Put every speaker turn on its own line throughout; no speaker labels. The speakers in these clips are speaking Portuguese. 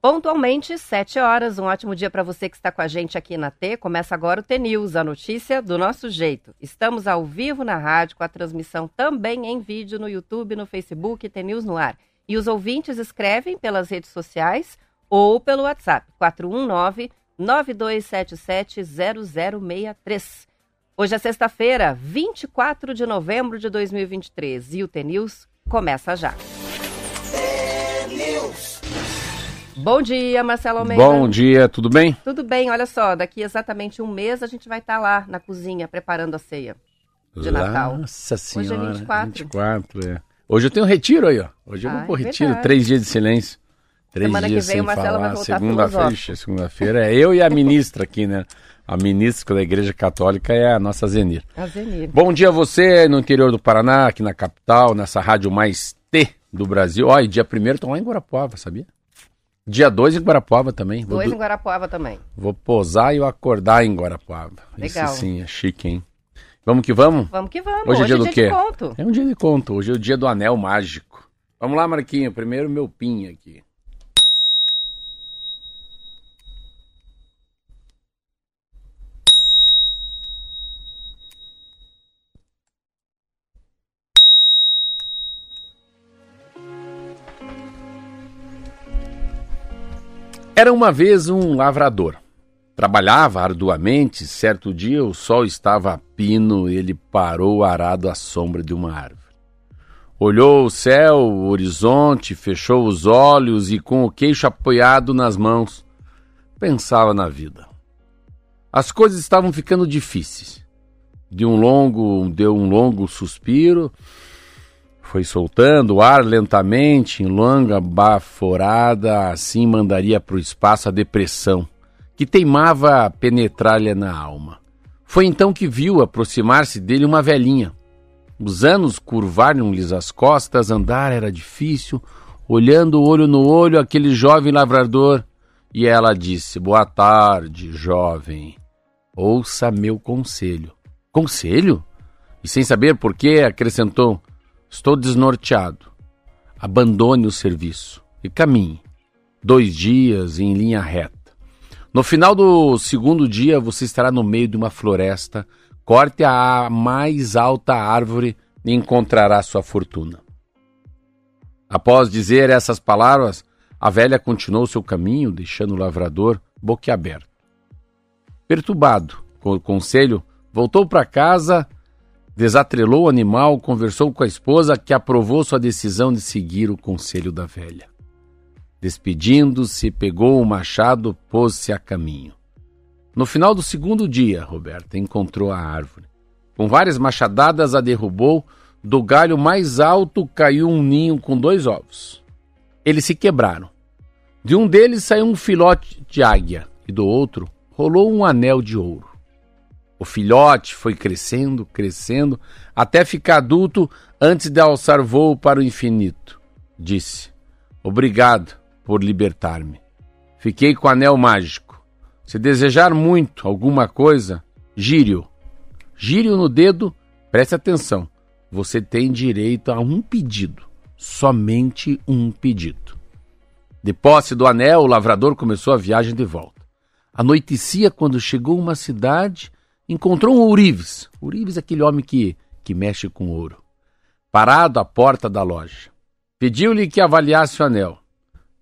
Pontualmente, 7 horas. Um ótimo dia para você que está com a gente aqui na T. Começa agora o T-News, a notícia do nosso jeito. Estamos ao vivo na rádio, com a transmissão também em vídeo no YouTube, no Facebook, T-News no ar. E os ouvintes escrevem pelas redes sociais ou pelo WhatsApp, 419-9277-0063. Hoje é sexta-feira, 24 de novembro de 2023 e o T-News começa já. Bom dia, Marcelo Almeida.
Bom dia, tudo bem?
Tudo bem, olha só, daqui exatamente um mês a gente vai estar lá na cozinha preparando a ceia de Natal.
Nossa Senhora.
Hoje é 24.
24, é. Hoje eu tenho um retiro aí, ó. Hoje eu
Ah,
vou pro
é
retiro,
verdade.
três dias de silêncio. Três
Semana que
dias
vem
sem falar.
vai voltar
Segunda-feira, ixi, segunda-feira é eu e a ministra aqui, né? A ministra da Igreja Católica é a nossa Zenir.
A Zenir.
Bom dia a você no interior do Paraná, aqui na capital, nessa rádio mais T do Brasil. Ó, e dia primeiro tô lá em Guarapuava, sabia? Dia 2 em Guarapuava também.
Dois
do-
em Guarapuava também.
vou posar e eu acordar em Guarapuava.
Legal.
Isso sim, é chique, hein? Vamos que vamos?
Vamos que vamos.
Hoje é dia do
de
quê?
conto.
É um dia de conto. Hoje é o dia do anel mágico. Vamos lá, Marquinho. Primeiro meu pin aqui. Era uma vez um lavrador. Trabalhava arduamente. Certo dia o sol estava a pino. Ele parou arado à sombra de uma árvore. Olhou o céu, o horizonte, fechou os olhos e, com o queixo apoiado nas mãos, pensava na vida. As coisas estavam ficando difíceis. De um longo, deu um longo suspiro, foi soltando o ar lentamente, em longa baforada, assim mandaria para o espaço a depressão, que teimava penetrar-lhe na alma. Foi então que viu aproximar-se dele uma velhinha. Os anos curvaram-lhes as costas, andar era difícil, olhando olho no olho aquele jovem lavrador, e ela disse: Boa tarde, jovem. Ouça meu conselho. Conselho? E sem saber por quê, acrescentou: Estou desnorteado. Abandone o serviço e caminhe. Dois dias em linha reta. No final do segundo dia, você estará no meio de uma floresta. Corte a mais alta árvore e encontrará sua fortuna. Após dizer essas palavras, a velha continuou seu caminho, deixando o lavrador boquiaberto. Perturbado com o conselho, voltou para casa, desatrelou o animal, conversou com a esposa, que aprovou sua decisão de seguir o conselho da velha. Despedindo-se, pegou o machado, pôs-se a caminho. No final do segundo dia, Roberta encontrou a árvore. Com várias machadadas a derrubou, do galho mais alto caiu um ninho com dois ovos. Eles se quebraram. De um deles saiu um filhote de águia e do outro rolou um anel de ouro. O filhote foi crescendo, crescendo, até ficar adulto antes de alçar voo para o infinito. Disse: Obrigado por libertar-me. Fiquei com o anel mágico. Se desejar muito alguma coisa, gire-o. Gire-o no dedo, preste atenção. Você tem direito a um pedido. Somente um pedido. De posse do anel, o lavrador começou a viagem de volta. Anoitecia quando chegou a uma cidade, encontrou um ourives. Ourives é aquele homem que, que mexe com ouro. Parado à porta da loja. Pediu-lhe que avaliasse o anel.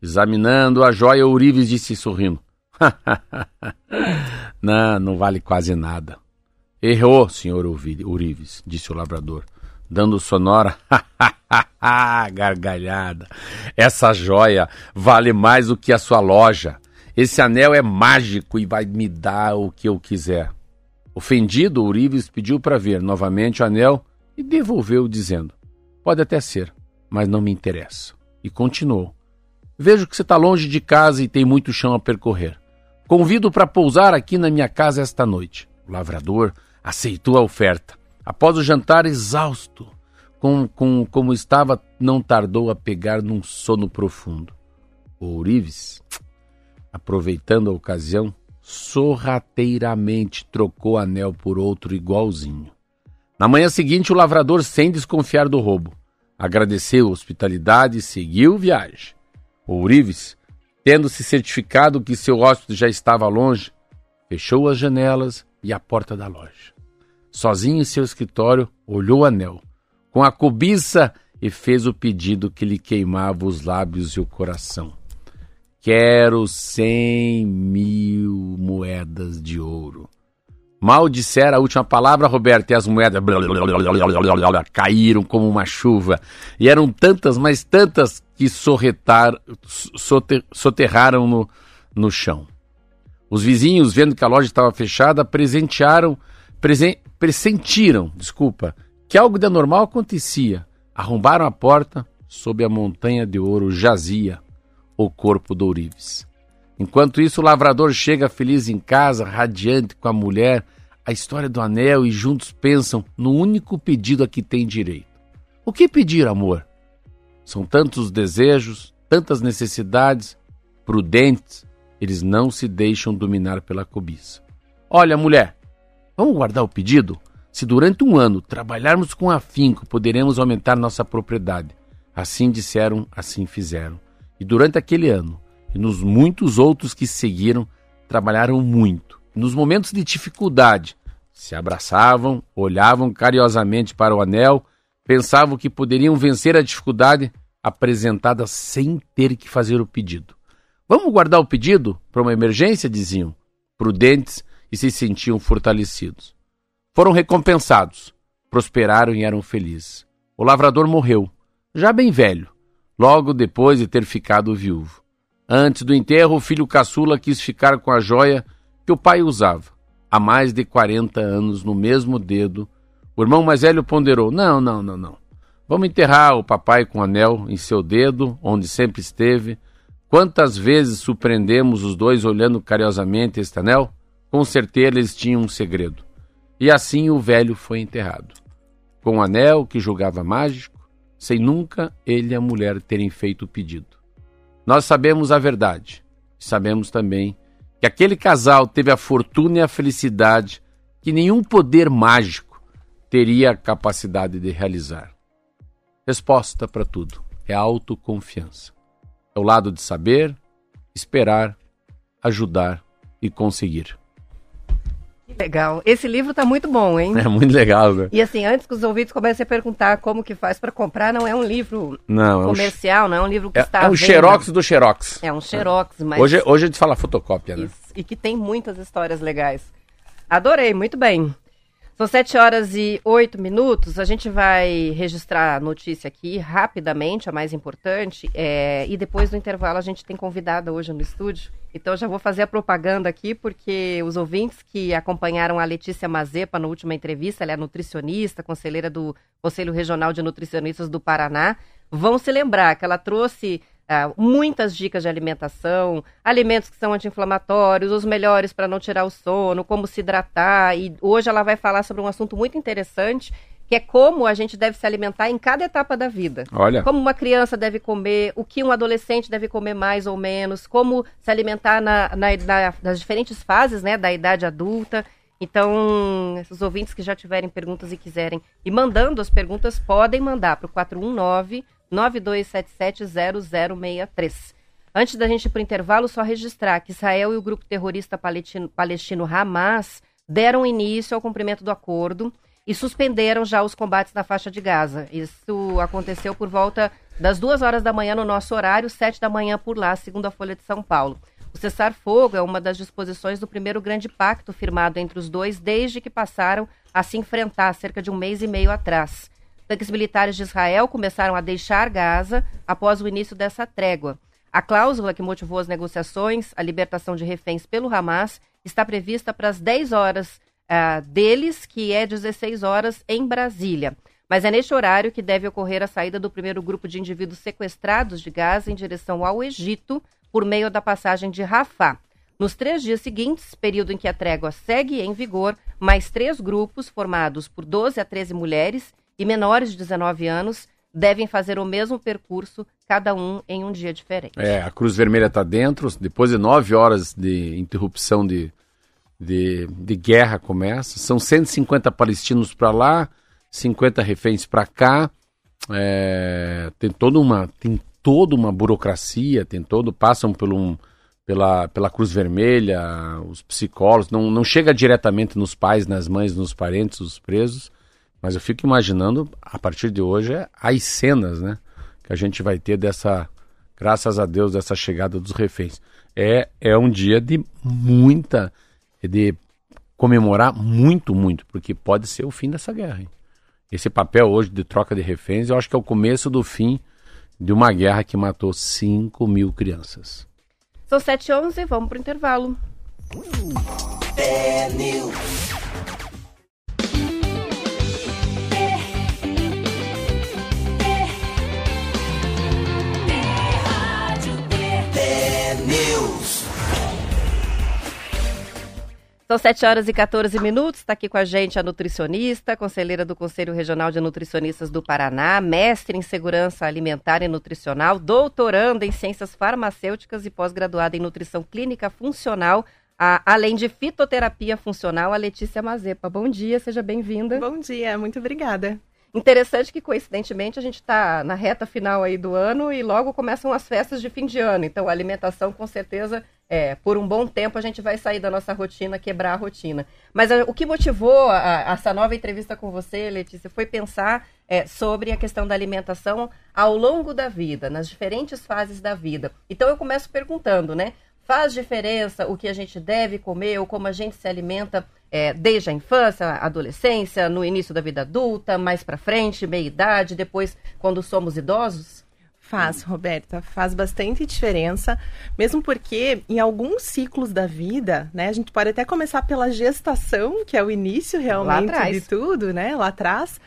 Examinando a joia, Ourives disse sorrindo: Não, não vale quase nada. Errou, senhor Ourives, disse o lavrador, dando sonora gargalhada. Essa joia vale mais do que a sua loja. Esse anel é mágico e vai me dar o que eu quiser. Ofendido, Ourives pediu para ver novamente o anel e devolveu, dizendo: Pode até ser, mas não me interessa. E continuou: Vejo que você está longe de casa e tem muito chão a percorrer. Convido para pousar aqui na minha casa esta noite. O lavrador aceitou a oferta. Após o jantar exausto, com, com, como estava, não tardou a pegar num sono profundo. O Ourives, aproveitando a ocasião, sorrateiramente trocou anel por outro igualzinho. Na manhã seguinte, o lavrador, sem desconfiar do roubo, agradeceu a hospitalidade e seguiu viagem. O Ourives, tendo se certificado que seu hóspede já estava longe, fechou as janelas e a porta da loja. Sozinho em seu escritório, olhou o anel, com a cobiça e fez o pedido que lhe queimava os lábios e o coração. Quero cem mil moedas de ouro. Mal dissera a última palavra, Roberto, e as moedas caíram como uma chuva. E eram tantas, mas tantas, que sorretar, soterraram no, no chão. Os vizinhos, vendo que a loja estava fechada, presentearam, presen, pressentiram, desculpa, que algo de anormal acontecia. Arrombaram a porta, sob a montanha de ouro jazia o corpo do Ourives. Enquanto isso, o lavrador chega feliz em casa, radiante com a mulher, a história do anel e juntos pensam no único pedido a que tem direito. O que pedir, amor? São tantos desejos, tantas necessidades, prudentes, eles não se deixam dominar pela cobiça. Olha, mulher, vamos guardar o pedido? Se durante um ano trabalharmos com afinco, poderemos aumentar nossa propriedade. Assim disseram, assim fizeram. E durante aquele ano, e nos muitos outros que seguiram, trabalharam muito. Nos momentos de dificuldade, se abraçavam, olhavam carinhosamente para o anel, pensavam que poderiam vencer a dificuldade apresentada sem ter que fazer o pedido. Vamos guardar o pedido para uma emergência, diziam, prudentes e se sentiam fortalecidos. Foram recompensados, prosperaram e eram felizes. O lavrador morreu, já bem velho, logo depois de ter ficado viúvo. Antes do enterro, o filho caçula quis ficar com a joia que o pai usava, há mais de 40 anos, no mesmo dedo. O irmão mais velho ponderou: Não, não, não, não. Vamos enterrar o papai com o anel em seu dedo, onde sempre esteve. Quantas vezes surpreendemos os dois olhando carinhosamente este anel? Com certeza eles tinham um segredo. E assim o velho foi enterrado. Com o anel que julgava mágico, sem nunca ele e a mulher terem feito o pedido. Nós sabemos a verdade. Sabemos também que aquele casal teve a fortuna e a felicidade que nenhum poder mágico teria a capacidade de realizar. Resposta para tudo é autoconfiança. É o lado de saber, esperar, ajudar e conseguir.
Legal. Esse livro tá muito bom, hein?
É muito legal, né?
E assim, antes que os ouvintes comecem a perguntar como que faz para comprar, não é um livro não, comercial, é um, não é um livro que
é,
está
É um xerox do xerox.
É um xerox, mas...
Hoje, hoje a gente fala fotocópia, né? Isso,
e que tem muitas histórias legais. Adorei, muito bem. São sete horas e oito minutos. A gente vai registrar a notícia aqui rapidamente, a mais importante. É, e depois do intervalo a gente tem convidada hoje no estúdio. Então já vou fazer a propaganda aqui, porque os ouvintes que acompanharam a Letícia Mazepa na última entrevista, ela é nutricionista, conselheira do Conselho Regional de Nutricionistas do Paraná, vão se lembrar que ela trouxe Uh, muitas dicas de alimentação, alimentos que são anti-inflamatórios, os melhores para não tirar o sono, como se hidratar. E hoje ela vai falar sobre um assunto muito interessante, que é como a gente deve se alimentar em cada etapa da vida.
Olha.
Como uma criança deve comer, o que um adolescente deve comer mais ou menos, como se alimentar na, na, na, nas diferentes fases né, da idade adulta. Então, os ouvintes que já tiverem perguntas e quiserem e mandando as perguntas, podem mandar para o 419 92770063. Antes da gente ir para o intervalo, só registrar que Israel e o grupo terrorista palestino, palestino Hamas deram início ao cumprimento do acordo e suspenderam já os combates na faixa de Gaza. Isso aconteceu por volta das duas horas da manhã no nosso horário, sete da manhã por lá, segundo a Folha de São Paulo. O cessar-fogo é uma das disposições do primeiro grande pacto firmado entre os dois desde que passaram a se enfrentar cerca de um mês e meio atrás. Tanques militares de Israel começaram a deixar Gaza após o início dessa trégua. A cláusula que motivou as negociações, a libertação de reféns pelo Hamas, está prevista para as 10 horas uh, deles, que é 16 horas em Brasília. Mas é neste horário que deve ocorrer a saída do primeiro grupo de indivíduos sequestrados de Gaza em direção ao Egito, por meio da passagem de Rafah. Nos três dias seguintes, período em que a trégua segue em vigor, mais três grupos, formados por 12 a 13 mulheres, e menores de 19 anos devem fazer o mesmo percurso, cada um em um dia diferente.
É, a Cruz Vermelha está dentro, depois de nove horas de interrupção de, de, de guerra começa, são 150 palestinos para lá, 50 reféns para cá, é, tem toda uma tem toda uma burocracia, tem todo passam por um, pela, pela Cruz Vermelha, os psicólogos, não, não chega diretamente nos pais, nas mães, nos parentes, os presos, mas eu fico imaginando a partir de hoje as cenas, né, que a gente vai ter dessa, graças a Deus, dessa chegada dos reféns. É, é um dia de muita, de comemorar muito, muito, porque pode ser o fim dessa guerra. Hein? Esse papel hoje de troca de reféns, eu acho que é o começo do fim de uma guerra que matou 5 mil crianças.
São 7 h 11 vamos para o intervalo. São 7 horas e 14 minutos. Está aqui com a gente a nutricionista, conselheira do Conselho Regional de Nutricionistas do Paraná, mestre em segurança alimentar e nutricional, doutoranda em ciências farmacêuticas e pós-graduada em nutrição clínica funcional, a, além de fitoterapia funcional, a Letícia Mazepa. Bom dia, seja bem-vinda.
Bom dia, muito obrigada.
Interessante que, coincidentemente, a gente está na reta final aí do ano e logo começam as festas de fim de ano. Então, a alimentação, com certeza, é, por um bom tempo, a gente vai sair da nossa rotina, quebrar a rotina. Mas a, o que motivou a, a, essa nova entrevista com você, Letícia, foi pensar é, sobre a questão da alimentação ao longo da vida, nas diferentes fases da vida. Então, eu começo perguntando, né? Faz diferença o que a gente deve comer ou como a gente se alimenta é, desde a infância, adolescência, no início da vida adulta, mais para frente, meia idade, depois quando somos idosos?
Faz, Roberta, faz bastante diferença, mesmo porque em alguns ciclos da vida, né, a gente pode até começar pela gestação, que é o início realmente de tudo, né, lá atrás.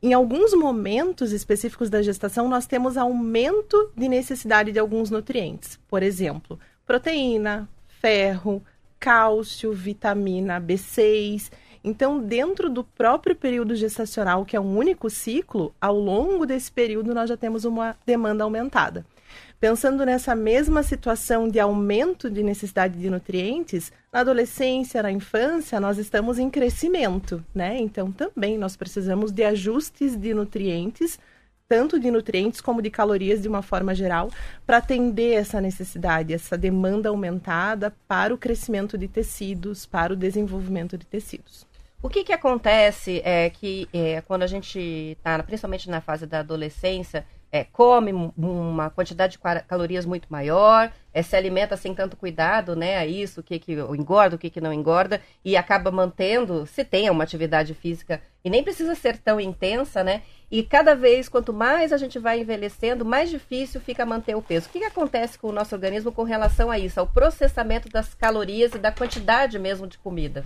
Em alguns momentos específicos da gestação, nós temos aumento de necessidade de alguns nutrientes. Por exemplo, proteína, ferro, cálcio, vitamina B6. Então, dentro do próprio período gestacional, que é um único ciclo, ao longo desse período nós já temos uma demanda aumentada. Pensando nessa mesma situação de aumento de necessidade de nutrientes, na adolescência, na infância, nós estamos em crescimento, né? Então, também nós precisamos de ajustes de nutrientes tanto de nutrientes como de calorias de uma forma geral, para atender essa necessidade, essa demanda aumentada para o crescimento de tecidos, para o desenvolvimento de tecidos.
O que, que acontece é que é, quando a gente está, principalmente na fase da adolescência, é, come uma quantidade de calorias muito maior, é, se alimenta sem tanto cuidado, né, a isso, o que, que engorda, o que, que não engorda, e acaba mantendo, se tem uma atividade física, e nem precisa ser tão intensa, né, e cada vez, quanto mais a gente vai envelhecendo, mais difícil fica manter o peso. O que, que acontece com o nosso organismo com relação a isso, ao processamento das calorias e da quantidade mesmo de comida?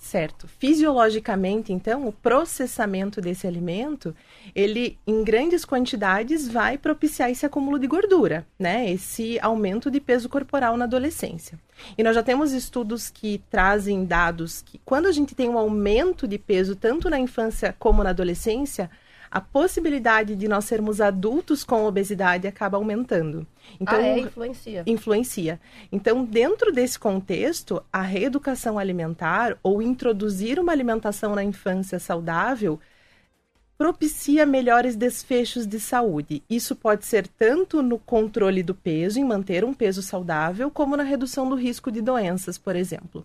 Certo. Fisiologicamente, então, o processamento desse alimento, ele em grandes quantidades vai propiciar esse acúmulo de gordura, né? Esse aumento de peso corporal na adolescência. E nós já temos estudos que trazem dados que quando a gente tem um aumento de peso tanto na infância como na adolescência, a possibilidade de nós sermos adultos com obesidade acaba aumentando.
Então, ah, é, influencia.
Influencia. Então, dentro desse contexto, a reeducação alimentar ou introduzir uma alimentação na infância saudável propicia melhores desfechos de saúde. Isso pode ser tanto no controle do peso, em manter um peso saudável, como na redução do risco de doenças, por exemplo.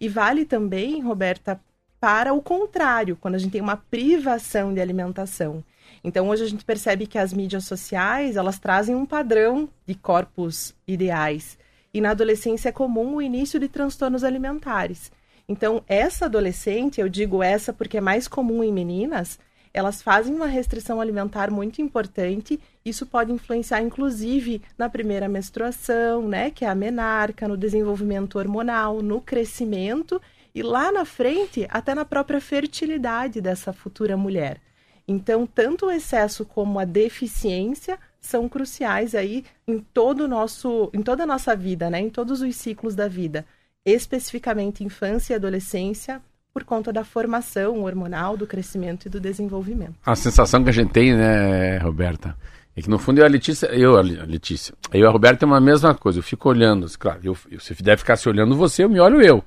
E vale também, Roberta, para o contrário, quando a gente tem uma privação de alimentação. Então, hoje a gente percebe que as mídias sociais, elas trazem um padrão de corpos ideais. E na adolescência é comum o início de transtornos alimentares. Então, essa adolescente, eu digo essa porque é mais comum em meninas, elas fazem uma restrição alimentar muito importante. Isso pode influenciar, inclusive, na primeira menstruação, né, que é a menarca, no desenvolvimento hormonal, no crescimento e lá na frente, até na própria fertilidade dessa futura mulher. Então, tanto o excesso como a deficiência são cruciais aí em todo nosso, em toda a nossa vida, né? Em todos os ciclos da vida, especificamente infância e adolescência, por conta da formação hormonal, do crescimento e do desenvolvimento.
A sensação que a gente tem, né, Roberta, é que no fundo eu a Letícia, eu a Letícia, eu a Roberta tem uma mesma coisa. Eu fico olhando, claro, eu, você deve ficar se olhando você, eu me olho eu.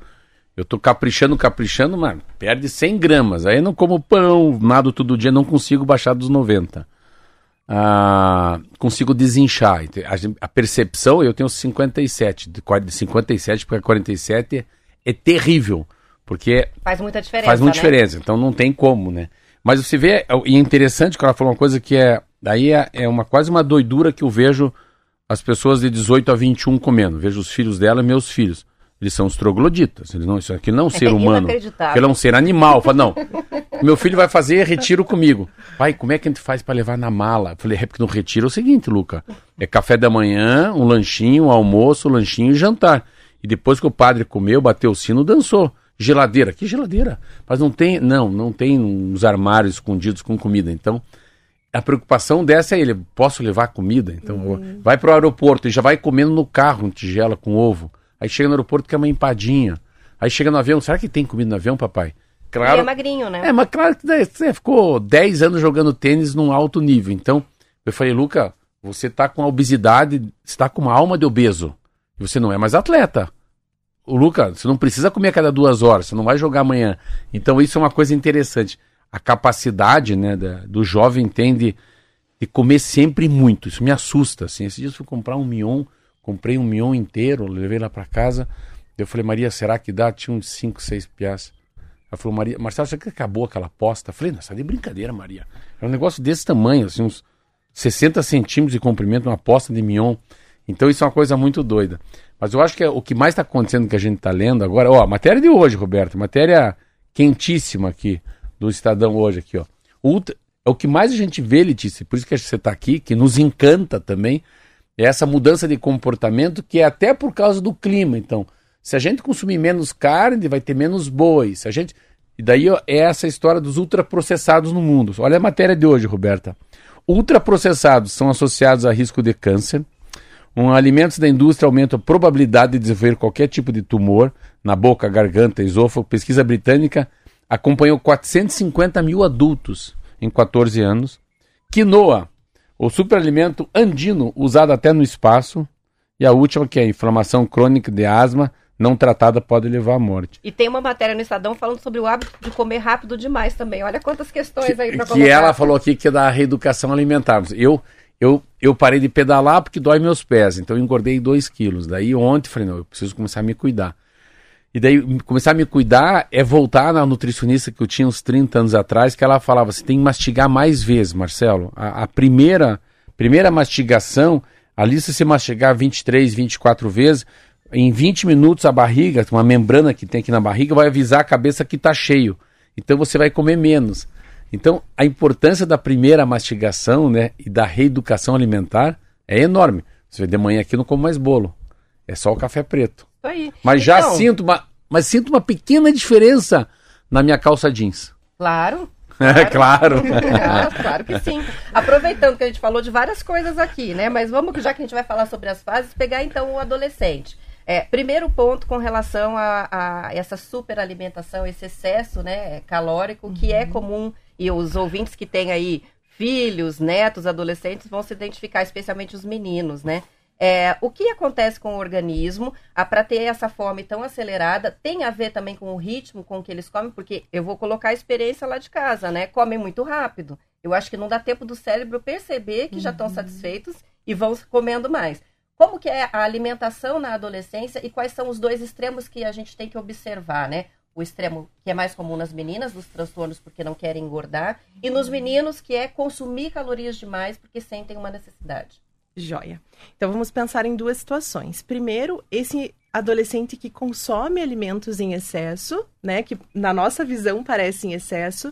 Eu tô caprichando, caprichando, mano, perde 100 gramas. Aí eu não como pão, nado todo dia, não consigo baixar dos 90. ah, consigo desinchar. A, percepção, eu tenho 57, de 57 para 47 é, é terrível, porque
faz muita diferença.
Faz muita
né?
diferença, então não tem como, né? Mas você vê, e é interessante que ela falou uma coisa que é, daí é, é uma quase uma doidura que eu vejo as pessoas de 18 a 21 comendo. Vejo os filhos dela e meus filhos. Eles são os trogloditas. Eles não, isso aqui não é um ser humano. Aquilo é um ser animal. Fala, não, meu filho vai fazer retiro comigo. Pai, como é que a gente faz para levar na mala? Eu falei, é porque no retiro é o seguinte, Luca. É café da manhã, um lanchinho, um almoço, um lanchinho e jantar. E depois que o padre comeu, bateu o sino, dançou. Geladeira. Que geladeira? Mas não tem, não, não tem uns armários escondidos com comida. Então, a preocupação dessa é ele, posso levar comida? Então, uhum. vai para o aeroporto e já vai comendo no carro um tigela com ovo. Aí chega no aeroporto quer uma empadinha. Aí chega no avião, será que tem comida no avião, papai?
Claro. Ele é magrinho, né?
É, mas claro que você ficou 10 anos jogando tênis num alto nível. Então, eu falei, Luca, você tá com a obesidade, você tá com uma alma de obeso. E você não é mais atleta. O Luca, você não precisa comer a cada duas horas, você não vai jogar amanhã. Então, isso é uma coisa interessante. A capacidade né, da, do jovem tem de, de comer sempre muito. Isso me assusta. Assim. Esses dias eu fui comprar um mignon Comprei um mion inteiro, levei lá para casa. Eu falei, Maria, será que dá? Tinha uns 5, 6 piás. Ela falou, Maria, Marcelo, será que acabou aquela aposta? Eu falei, não, de brincadeira, Maria. É um negócio desse tamanho, assim, uns 60 centímetros de comprimento, uma aposta de mion. Então isso é uma coisa muito doida. Mas eu acho que é, o que mais está acontecendo que a gente está lendo agora, ó, matéria de hoje, Roberto, matéria quentíssima aqui do Estadão hoje aqui, ó. Ultra, é o que mais a gente vê, Letícia, por isso que você está aqui, que nos encanta também, é essa mudança de comportamento que é até por causa do clima. Então, se a gente consumir menos carne, vai ter menos boi. Se a gente e daí ó, é essa história dos ultraprocessados no mundo. Olha a matéria de hoje, Roberta. Ultraprocessados são associados a risco de câncer. Um, alimentos da indústria aumentam a probabilidade de desenvolver qualquer tipo de tumor na boca, garganta, esôfago. Pesquisa britânica acompanhou 450 mil adultos em 14 anos. Quinoa o superalimento andino usado até no espaço. E a última, que é a inflamação crônica de asma não tratada pode levar à morte.
E tem uma matéria no Estadão falando sobre o hábito de comer rápido demais também. Olha quantas questões
que,
aí para.
Que ela falou aqui que é da reeducação alimentar. Eu, eu, eu parei de pedalar porque dói meus pés, então eu engordei 2 quilos. Daí ontem falei, não, eu preciso começar a me cuidar. E daí, começar a me cuidar é voltar na nutricionista que eu tinha uns 30 anos atrás, que ela falava, você tem que mastigar mais vezes, Marcelo. A, a primeira, primeira mastigação, ali se você mastigar 23, 24 vezes, em 20 minutos a barriga, uma membrana que tem aqui na barriga, vai avisar a cabeça que está cheio. Então você vai comer menos. Então, a importância da primeira mastigação né, e da reeducação alimentar é enorme. Você vê, de manhã aqui não como mais bolo. É só o café preto.
Aí.
Mas então... já sinto uma, mas sinto uma pequena diferença na minha calça jeans.
Claro.
É claro.
claro. claro que sim. Aproveitando que a gente falou de várias coisas aqui, né? Mas vamos, já que a gente vai falar sobre as fases, pegar então o adolescente. É, primeiro ponto com relação a, a, essa superalimentação, esse excesso né, calórico, uhum. que é uhum. comum, e os ouvintes que têm aí filhos, netos, adolescentes, vão se identificar, especialmente os meninos, né? É, o que acontece com o organismo para ter essa fome tão acelerada tem a ver também com o ritmo com que eles comem, porque eu vou colocar a experiência lá de casa, né? Comem muito rápido. Eu acho que não dá tempo do cérebro perceber que uhum. já estão satisfeitos e vão comendo mais. Como que é a alimentação na adolescência e quais são os dois extremos que a gente tem que observar, né? O extremo que é mais comum nas meninas, dos transtornos porque não querem engordar, e nos meninos que é consumir calorias demais porque sentem uma necessidade.
Joia. Então vamos pensar em duas situações. Primeiro, esse adolescente que consome alimentos em excesso, né, que na nossa visão parece em excesso,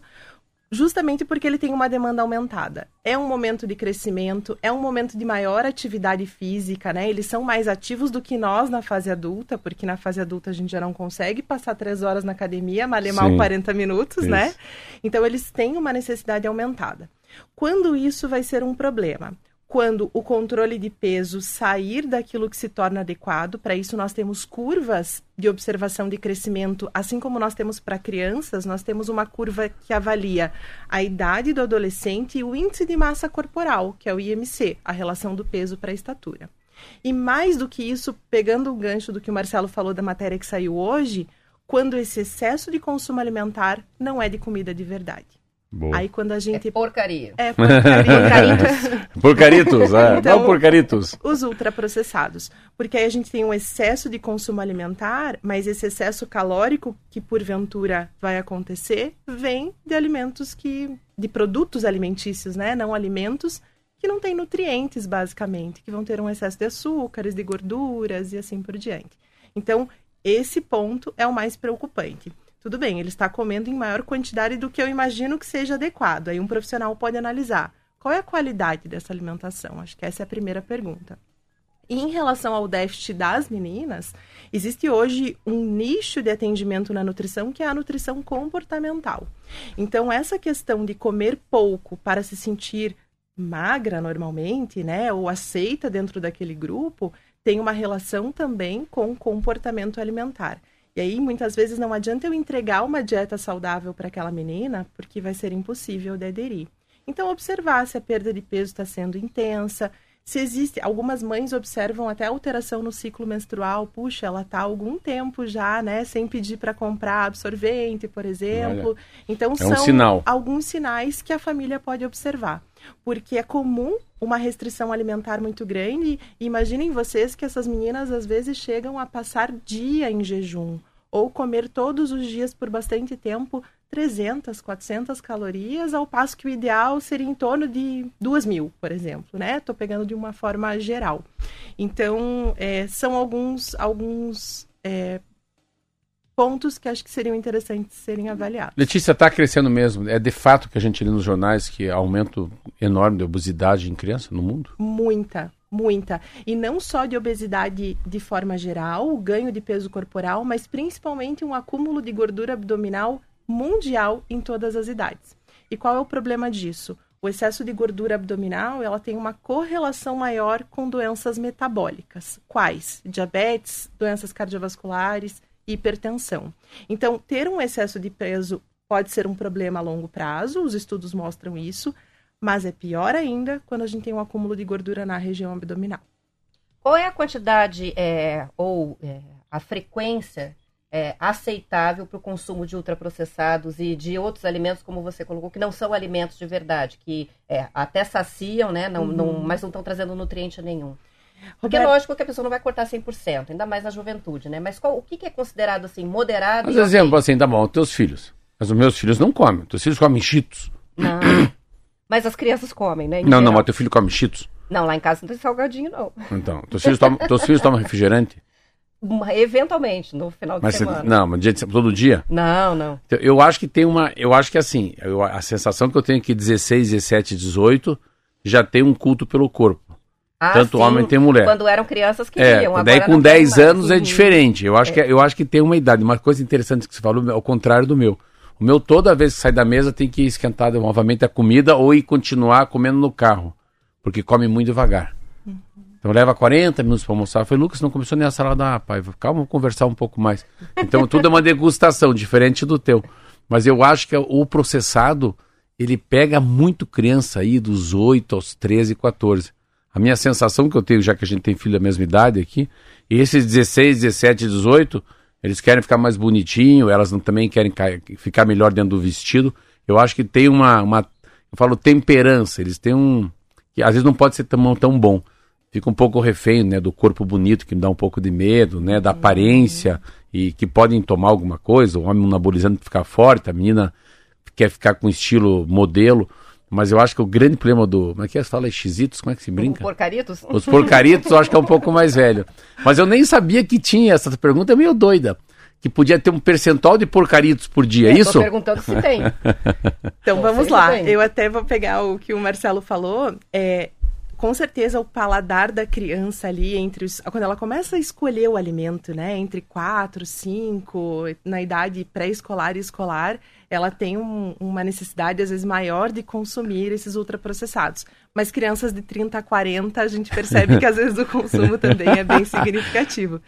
justamente porque ele tem uma demanda aumentada. É um momento de crescimento, é um momento de maior atividade física, né? Eles são mais ativos do que nós na fase adulta, porque na fase adulta a gente já não consegue passar três horas na academia, malemar 40 minutos, né? isso. né? Então eles têm uma necessidade aumentada. Quando isso vai ser um problema? Quando o controle de peso sair daquilo que se torna adequado. Para isso, nós temos curvas de observação de crescimento, assim como nós temos para crianças, nós temos uma curva que avalia a idade do adolescente e o índice de massa corporal, que é o IMC, a relação do peso para a estatura. E mais do que isso, pegando o gancho do que o Marcelo falou da matéria que saiu hoje, quando esse excesso de consumo alimentar não é de comida de verdade.
Boa.
Aí quando a gente.
É porcaria.
É, porcaria.
Porcaritos, é.
Então,
Não porcaritos.
os ultraprocessados. Porque aí a gente tem um excesso de consumo alimentar, mas esse excesso calórico que porventura vai acontecer vem de alimentos que. de produtos alimentícios, né? Não alimentos que não têm nutrientes, basicamente, que vão ter um excesso de açúcares, de gorduras e assim por diante. Então, esse ponto é o mais preocupante. Tudo bem, ele está comendo em maior quantidade do que eu imagino que seja adequado. Aí um profissional pode analisar qual é a qualidade dessa alimentação. Acho que essa é a primeira pergunta. E em relação ao déficit das meninas, existe hoje um nicho de atendimento na nutrição que é a nutrição comportamental. Então, essa questão de comer pouco para se sentir magra normalmente, né, ou aceita dentro daquele grupo, tem uma relação também com comportamento alimentar. E aí, muitas vezes, não adianta eu entregar uma dieta saudável para aquela menina, porque vai ser impossível de aderir. Então, observar se a perda de peso está sendo intensa, se existe. Algumas mães observam até alteração no ciclo menstrual. Puxa, ela está algum tempo já, né, sem pedir para comprar absorvente, por exemplo.
Olha,
então,
é
são
um sinal.
alguns sinais que a família pode observar. Porque é comum uma restrição alimentar muito grande. E imaginem vocês que essas meninas às vezes chegam a passar dia em jejum ou comer todos os dias por bastante tempo 300, 400 calorias, ao passo que o ideal seria em torno de 2 mil, por exemplo, né? Estou pegando de uma forma geral. Então, é, são alguns, alguns é, pontos que acho que seriam interessantes serem avaliados.
Letícia, está crescendo mesmo. É de fato que a gente lê nos jornais que há aumento enorme de obesidade em criança no mundo?
Muita, muita. E não só de obesidade de forma geral, o ganho de peso corporal, mas principalmente um acúmulo de gordura abdominal mundial em todas as idades. E qual é o problema disso? O excesso de gordura abdominal, ela tem uma correlação maior com doenças metabólicas. Quais? Diabetes, doenças cardiovasculares, hipertensão. Então, ter um excesso de peso pode ser um problema a longo prazo, os estudos mostram isso, mas é pior ainda quando a gente tem um acúmulo de gordura na região abdominal.
Qual é a quantidade é, ou é, a frequência é, aceitável para o consumo de ultraprocessados e de outros alimentos, como você colocou, que não são alimentos de verdade, que é, até saciam, né, não, uhum. não, mas não estão trazendo nutriente nenhum? Porque é lógico que a pessoa não vai cortar 100%, ainda mais na juventude, né? Mas qual, o que, que é considerado assim, moderado?
Mas exemplo, assim, tá bom, teus filhos. Mas os meus filhos não comem. Teus filhos comem cheetos.
Não. Mas as crianças comem, né?
Não, geral. não, mas teu filho come cheetos.
Não, lá em casa não tem salgadinho, não.
Então, teus filhos tomam, teus filhos tomam refrigerante?
Eventualmente, no final de
mas
semana.
Você, não, mas dia de, todo dia?
Não, não.
Eu, eu acho que tem uma. Eu acho que assim, eu, a sensação que eu tenho é que 16, 17, 18 já tem um culto pelo corpo. Ah, Tanto sim. homem tem mulher.
Quando eram crianças que é,
iam. Daí com 10 anos é diferente. Eu acho, é. Que, eu acho que tem uma idade. Uma coisa interessante que você falou, ao contrário do meu. O meu, toda vez que sai da mesa, tem que esquentar novamente a comida ou ir continuar comendo no carro. Porque come muito devagar. Uhum. Então leva 40 minutos para almoçar. Eu falei, Lucas, não começou nem a salada. Ah, pai, calma, vamos conversar um pouco mais. Então tudo é uma degustação, diferente do teu. Mas eu acho que o processado, ele pega muito criança aí, dos 8 aos 13, 14. A minha sensação que eu tenho, já que a gente tem filho da mesma idade aqui, esses 16, 17, 18, eles querem ficar mais bonitinho, elas também querem ficar melhor dentro do vestido. Eu acho que tem uma, uma eu falo temperança, eles têm um, que às vezes não pode ser tão, tão bom. Fica um pouco refém, né, do corpo bonito, que me dá um pouco de medo, né, da aparência, e que podem tomar alguma coisa, o homem anabolizando ficar forte, a menina quer ficar com estilo modelo. Mas eu acho que o grande problema do. Como é que é? Você fala xizitos? Como é que se brinca? Os
porcaritos?
Os porcaritos eu acho que é um pouco mais velho. Mas eu nem sabia que tinha. Essa pergunta é meio doida. Que podia ter um percentual de porcaritos por dia, é isso? Estou
perguntando se tem.
então vamos lá. Eu até vou pegar o que o Marcelo falou. É, com certeza o paladar da criança ali entre os quando ela começa a escolher o alimento, né, entre 4, 5, na idade pré-escolar e escolar, ela tem um, uma necessidade, às vezes, maior de consumir esses ultraprocessados. Mas crianças de 30 a 40, a gente percebe que, às vezes, o consumo também é bem significativo.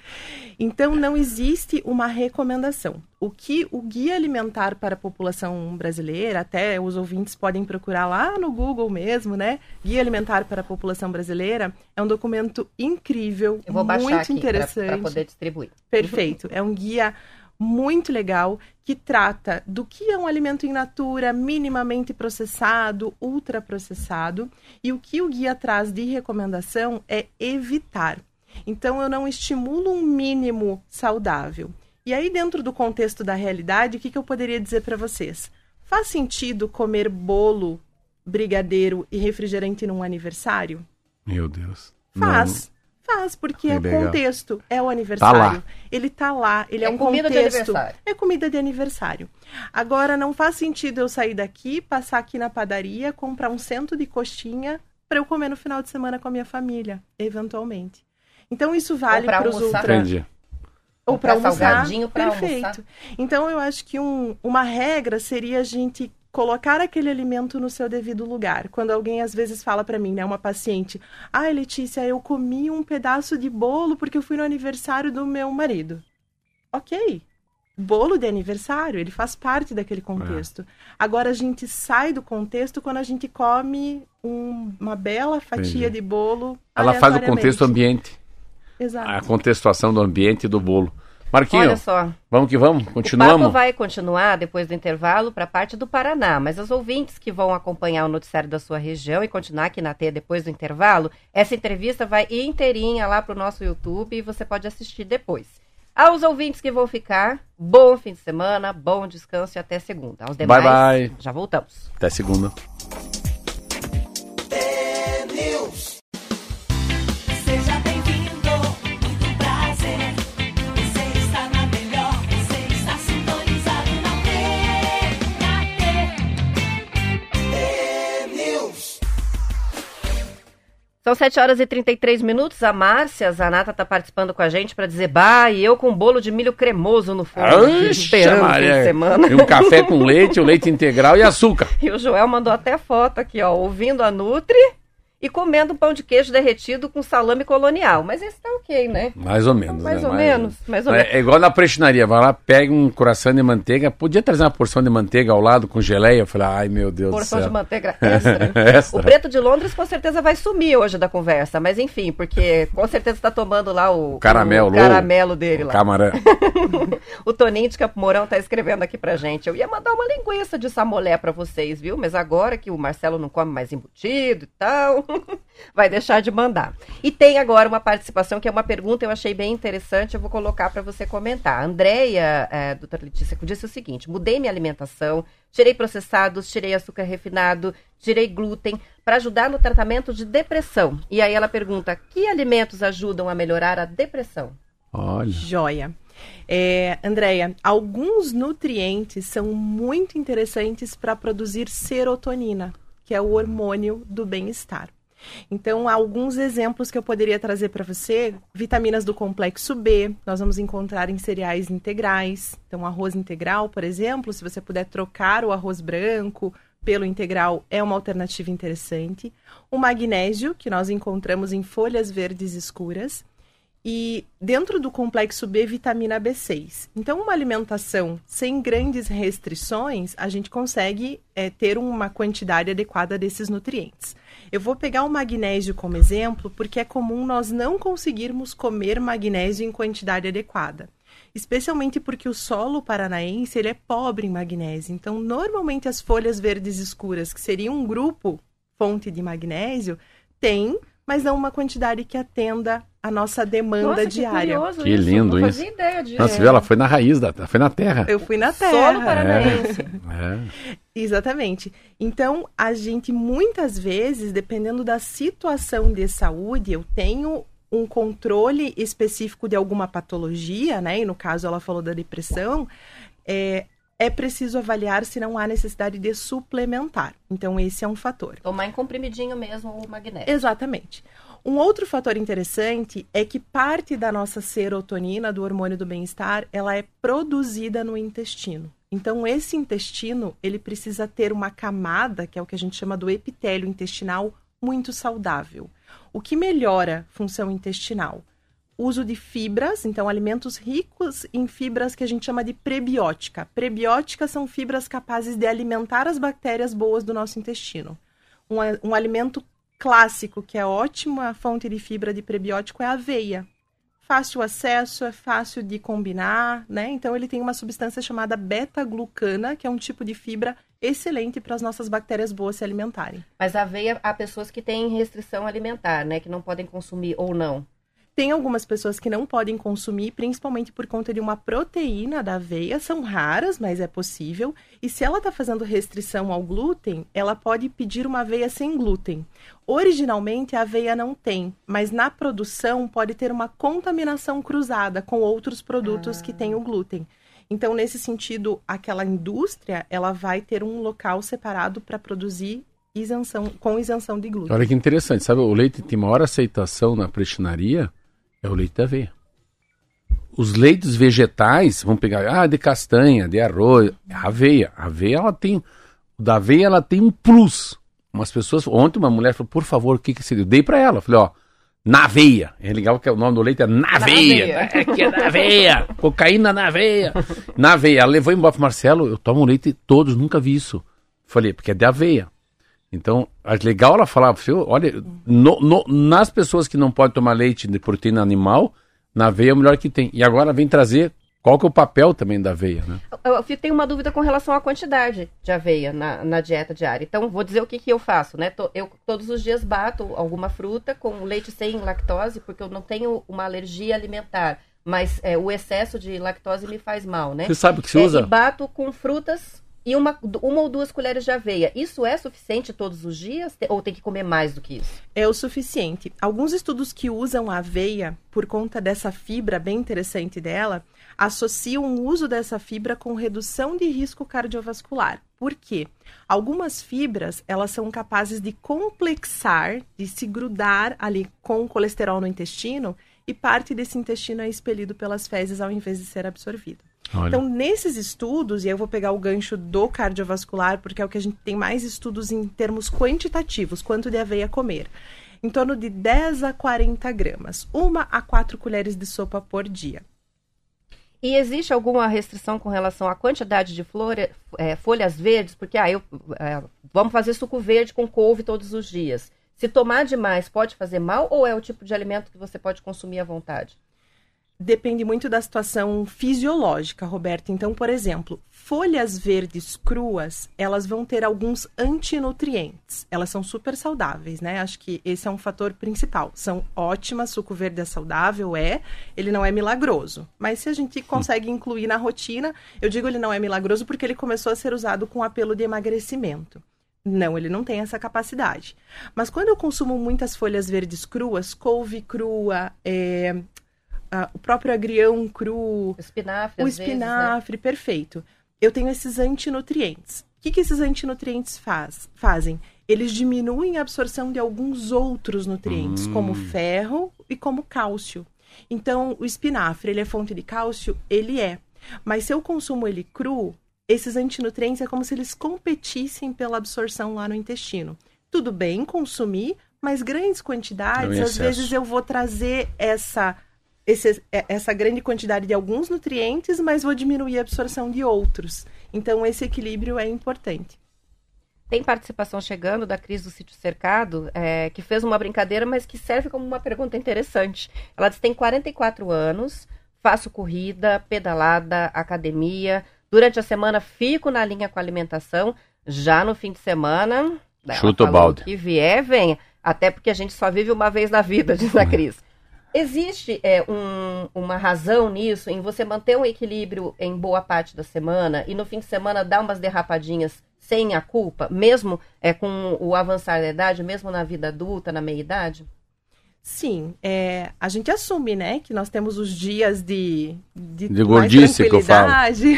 Então, não existe uma recomendação. O que o Guia Alimentar para a População Brasileira, até os ouvintes podem procurar lá no Google mesmo, né? Guia Alimentar para a População Brasileira, é um documento incrível, muito interessante.
Para poder distribuir.
Perfeito. É um guia muito legal que trata do que é um alimento in natura, minimamente processado, ultraprocessado, e o que o guia traz de recomendação é evitar. Então eu não estimulo um mínimo saudável. E aí dentro do contexto da realidade, o que, que eu poderia dizer para vocês? Faz sentido comer bolo, brigadeiro e refrigerante num aniversário?
Meu Deus.
Faz. Não. Faz, porque é, o contexto, é o aniversário. Tá lá. Ele tá lá, ele é, é um comida contexto. De aniversário. É comida de aniversário. Agora, não faz sentido eu sair daqui, passar aqui na padaria, comprar um cento de coxinha para eu comer no final de semana com a minha família, eventualmente. Então, isso vale para os ultra... Ou para almoçar. Salgadinho para almoçar. Então, eu acho que um, uma regra seria a gente colocar aquele alimento no seu devido lugar. Quando alguém às vezes fala para mim, né, uma paciente, ai, ah, Letícia, eu comi um pedaço de bolo porque eu fui no aniversário do meu marido. OK. Bolo de aniversário, ele faz parte daquele contexto. É. Agora a gente sai do contexto quando a gente come um, uma bela fatia Entendi. de bolo.
Ela faz o contexto ambiente.
Exato.
A contextuação do ambiente do bolo. Marquinho,
Olha só.
vamos que vamos, continuamos. O
papo vai continuar depois do intervalo para a parte do Paraná, mas os ouvintes que vão acompanhar o noticiário da sua região e continuar aqui na T depois do intervalo, essa entrevista vai inteirinha lá para o nosso YouTube e você pode assistir depois. Aos ouvintes que vão ficar, bom fim de semana, bom descanso e até segunda. Aos demais,
bye, bye.
já voltamos.
Até segunda.
São 7 horas e 33 minutos. A Márcia Zanata está participando com a gente para dizer, bah, e eu com um bolo de milho cremoso no forno.
esperando Maria. semana. E um café com leite, o leite integral e açúcar.
E o Joel mandou até foto aqui, ó, ouvindo a Nutri e comendo pão de queijo derretido com salame colonial. Mas esse tá ok, né?
Mais ou menos.
Mais
né?
ou mais menos. Mais ou é, menos.
É igual na prestinaria, vai lá, pega um coração de manteiga, podia trazer uma porção de manteiga ao lado com geleia. Eu falei, ai meu Deus
porção
do céu.
Porção de manteiga extra. extra. O preto de Londres com certeza vai sumir hoje da conversa, mas enfim, porque com certeza está tomando lá o,
o caramelo,
o caramelo dele lá.
Camarão.
o Toninho de Campo Mourão tá escrevendo aqui pra gente. Eu ia mandar uma linguiça de samolé para vocês, viu? Mas agora que o Marcelo não come mais embutido e tal, vai deixar de mandar. E tem agora uma participação que é uma pergunta eu achei bem interessante, eu vou colocar para você comentar. A Andréia, é, doutora Letícia, disse o seguinte: mudei minha alimentação, tirei processados, tirei açúcar refinado, tirei glúten para ajudar no tratamento de depressão. E aí ela pergunta: que alimentos ajudam a melhorar a depressão?
Olha. Joia. É, Andréia, alguns nutrientes são muito interessantes para produzir serotonina, que é o hormônio do bem-estar. Então, alguns exemplos que eu poderia trazer para você: vitaminas do complexo B, nós vamos encontrar em cereais integrais. Então, arroz integral, por exemplo, se você puder trocar o arroz branco pelo integral, é uma alternativa interessante. O magnésio, que nós encontramos em folhas verdes escuras. E dentro do complexo B, vitamina B6. Então, uma alimentação sem grandes restrições, a gente consegue é, ter uma quantidade adequada desses nutrientes. Eu vou pegar o magnésio como exemplo, porque é comum nós não conseguirmos comer magnésio em quantidade adequada. Especialmente porque o solo paranaense ele é pobre em magnésio. Então, normalmente as folhas verdes escuras, que seriam um grupo fonte de magnésio, tem, mas não uma quantidade que atenda a nossa demanda
nossa,
diária.
Que,
que lindo isso. Ideia de... Nossa, viu? Ela foi na raiz, da, foi na terra.
Eu fui na terra.
Solo paranaense.
É. é. Exatamente. Então, a gente muitas vezes, dependendo da situação de saúde, eu tenho um controle específico de alguma patologia, né? E no caso ela falou da depressão, é, é preciso avaliar se não há necessidade de suplementar. Então, esse é um fator.
Tomar em comprimidinho mesmo o magnésio.
Exatamente. Um outro fator interessante é que parte da nossa serotonina, do hormônio do bem-estar, ela é produzida no intestino. Então, esse intestino, ele precisa ter uma camada, que é o que a gente chama do epitélio intestinal, muito saudável. O que melhora a função intestinal? Uso de fibras, então alimentos ricos em fibras que a gente chama de prebiótica. Prebiótica são fibras capazes de alimentar as bactérias boas do nosso intestino. Um, um alimento clássico, que é ótima fonte de fibra de prebiótico, é a aveia fácil acesso, é fácil de combinar, né? Então ele tem uma substância chamada beta-glucana, que é um tipo de fibra excelente para as nossas bactérias boas se alimentarem.
Mas a aveia há pessoas que têm restrição alimentar, né? Que não podem consumir ou não.
Tem algumas pessoas que não podem consumir, principalmente por conta de uma proteína da aveia. São raras, mas é possível. E se ela está fazendo restrição ao glúten, ela pode pedir uma aveia sem glúten. Originalmente a aveia não tem, mas na produção pode ter uma contaminação cruzada com outros produtos ah. que têm o glúten. Então, nesse sentido, aquela indústria ela vai ter um local separado para produzir isenção, com isenção de glúten.
Olha que interessante, sabe? O leite tem maior aceitação na prestinaria é o leite da aveia. Os leites vegetais, vamos pegar, ah, de castanha, de arroz, é aveia. A aveia, ela tem, da aveia ela tem um plus. Umas pessoas, ontem uma mulher falou, por favor, o que que seria? Eu dei para ela, falei, ó, na veia. É legal que o nome do leite é na veia. É que é na veia. Cocaína na veia. Na veia. Ela levou embora pro Marcelo, eu tomo leite todos, nunca vi isso. Falei, porque é de aveia. Então, é legal ela falar, olha, no, no, nas pessoas que não podem tomar leite de proteína animal, na aveia é o melhor que tem. E agora vem trazer qual que é o papel também da aveia, né?
Eu, eu tenho uma dúvida com relação à quantidade de aveia na, na dieta diária. Então, vou dizer o que, que eu faço, né? Eu todos os dias bato alguma fruta com leite sem lactose, porque eu não tenho uma alergia alimentar. Mas é, o excesso de lactose me faz mal, né?
Você sabe o que você é, usa?
E bato com frutas e uma, uma ou duas colheres de aveia. Isso é suficiente todos os dias ou tem que comer mais do que isso?
É o suficiente. Alguns estudos que usam a aveia por conta dessa fibra bem interessante dela associam o uso dessa fibra com redução de risco cardiovascular. Por quê? Algumas fibras, elas são capazes de complexar, de se grudar ali com o colesterol no intestino e parte desse intestino é expelido pelas fezes ao invés de ser absorvido. Olha. Então, nesses estudos, e eu vou pegar o gancho do cardiovascular, porque é o que a gente tem mais estudos em termos quantitativos, quanto de aveia comer. Em torno de 10 a 40 gramas, uma a quatro colheres de sopa por dia.
E existe alguma restrição com relação à quantidade de flore, é, folhas verdes? Porque ah, eu, é, vamos fazer suco verde com couve todos os dias. Se tomar demais, pode fazer mal ou é o tipo de alimento que você pode consumir à vontade?
Depende muito da situação fisiológica, Roberto. Então, por exemplo, folhas verdes cruas, elas vão ter alguns antinutrientes. Elas são super saudáveis, né? Acho que esse é um fator principal. São ótimas, suco verde é saudável, é. Ele não é milagroso. Mas se a gente consegue incluir na rotina, eu digo ele não é milagroso porque ele começou a ser usado com apelo de emagrecimento. Não, ele não tem essa capacidade. Mas quando eu consumo muitas folhas verdes cruas, couve crua, é, uh, o próprio agrião cru, o
espinafre,
o espinafre, vezes, né? perfeito. Eu tenho esses antinutrientes. O que, que esses antinutrientes faz, fazem? Eles diminuem a absorção de alguns outros nutrientes, hum. como ferro e como cálcio. Então, o espinafre, ele é fonte de cálcio? Ele é. Mas se eu consumo ele cru, esses antinutrientes é como se eles competissem pela absorção lá no intestino. Tudo bem consumir, mas grandes quantidades, às vezes eu vou trazer essa esse, é, essa grande quantidade de alguns nutrientes, mas vou diminuir a absorção de outros. Então, esse equilíbrio é importante.
Tem participação chegando da Cris do Sítio Cercado, é, que fez uma brincadeira, mas que serve como uma pergunta interessante. Ela diz: tem 44 anos, faço corrida, pedalada, academia. Durante a semana fico na linha com alimentação. Já no fim de semana.
Chuta o balde.
Que vier, venha. Até porque a gente só vive uma vez na vida, diz a Cris. Existe é, um, uma razão nisso, em você manter um equilíbrio em boa parte da semana e no fim de semana dar umas derrapadinhas sem a culpa, mesmo é, com o avançar da idade, mesmo na vida adulta, na meia-idade?
Sim, é, a gente assume, né, que nós temos os dias de...
De, de gordice que eu falo.